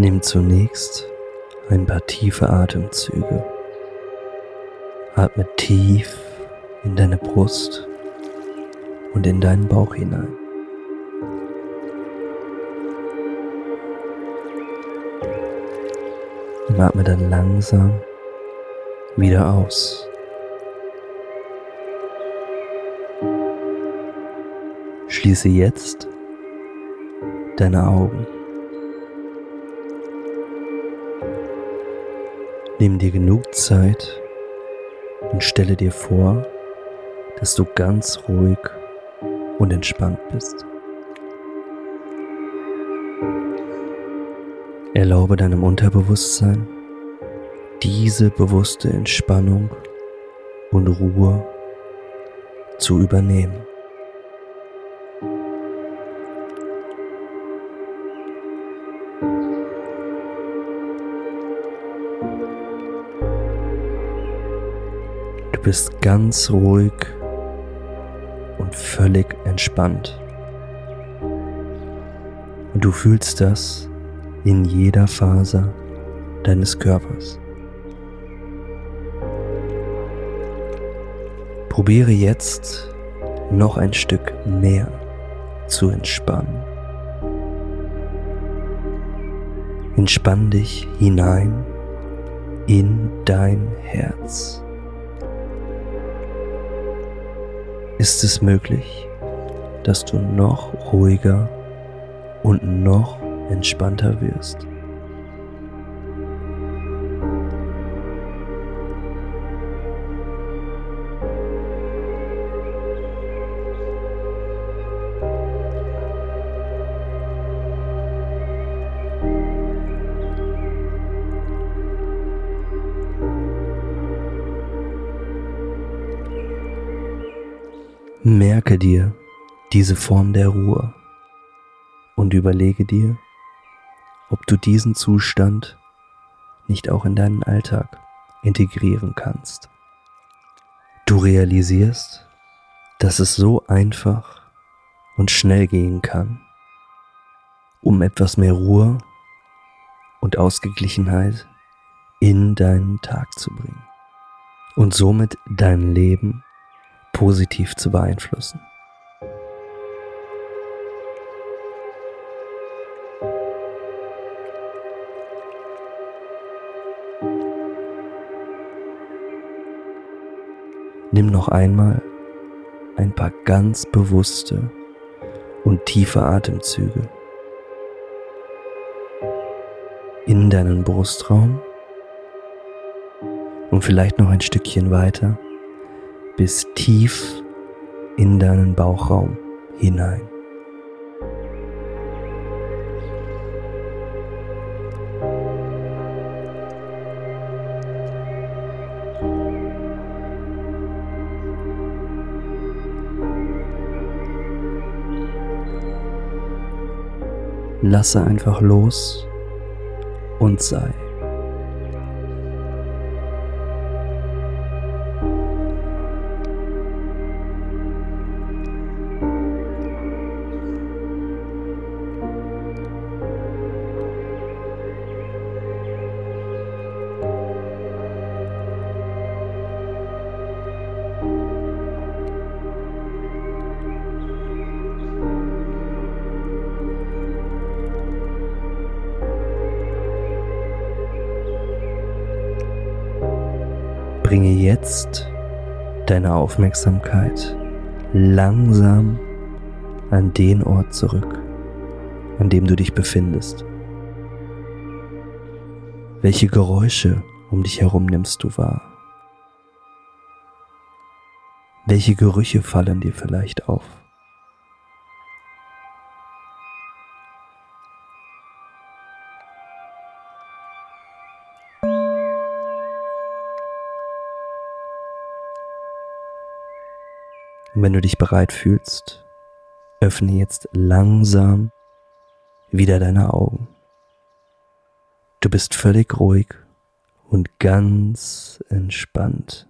Nimm zunächst ein paar tiefe Atemzüge. Atme tief in deine Brust und in deinen Bauch hinein. Und atme dann langsam wieder aus. Schließe jetzt deine Augen. Nimm dir genug Zeit und stelle dir vor, dass du ganz ruhig und entspannt bist. Erlaube deinem Unterbewusstsein diese bewusste Entspannung und Ruhe zu übernehmen. Du bist ganz ruhig und völlig entspannt. Und du fühlst das in jeder Faser deines Körpers. Probiere jetzt noch ein Stück mehr zu entspannen. Entspann dich hinein in dein Herz. Ist es möglich, dass du noch ruhiger und noch entspannter wirst. Merke dir diese Form der Ruhe und überlege dir, ob du diesen Zustand nicht auch in deinen Alltag integrieren kannst. Du realisierst, dass es so einfach und schnell gehen kann, um etwas mehr Ruhe und Ausgeglichenheit in deinen Tag zu bringen und somit dein Leben positiv zu beeinflussen. Nimm noch einmal ein paar ganz bewusste und tiefe Atemzüge in deinen Brustraum und vielleicht noch ein Stückchen weiter bis tief in deinen Bauchraum hinein. Lasse einfach los und sei. Bringe jetzt deine Aufmerksamkeit langsam an den Ort zurück, an dem du dich befindest. Welche Geräusche um dich herum nimmst du wahr? Welche Gerüche fallen dir vielleicht auf? Und wenn du dich bereit fühlst, öffne jetzt langsam wieder deine Augen. Du bist völlig ruhig und ganz entspannt.